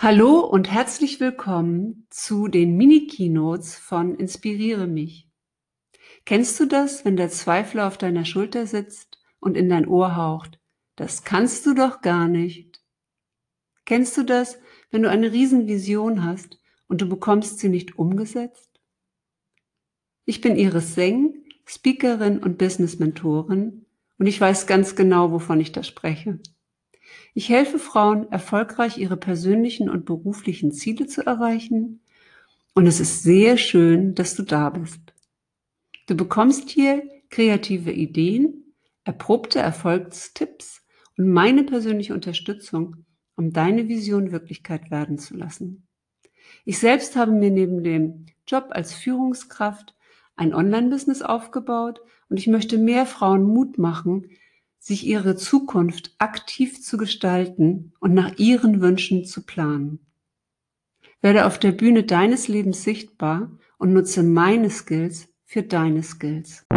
Hallo und herzlich willkommen zu den Mini-Keynotes von Inspiriere mich. Kennst du das, wenn der Zweifler auf deiner Schulter sitzt und in dein Ohr haucht? Das kannst du doch gar nicht. Kennst du das, wenn du eine Riesenvision hast und du bekommst sie nicht umgesetzt? Ich bin Iris Seng Speakerin und Business-Mentorin und ich weiß ganz genau, wovon ich da spreche. Ich helfe Frauen, erfolgreich ihre persönlichen und beruflichen Ziele zu erreichen. Und es ist sehr schön, dass du da bist. Du bekommst hier kreative Ideen, erprobte Erfolgstipps und meine persönliche Unterstützung, um deine Vision Wirklichkeit werden zu lassen. Ich selbst habe mir neben dem Job als Führungskraft ein Online-Business aufgebaut und ich möchte mehr Frauen Mut machen, sich ihre Zukunft aktiv zu gestalten und nach ihren Wünschen zu planen. Werde auf der Bühne deines Lebens sichtbar und nutze meine Skills für deine Skills.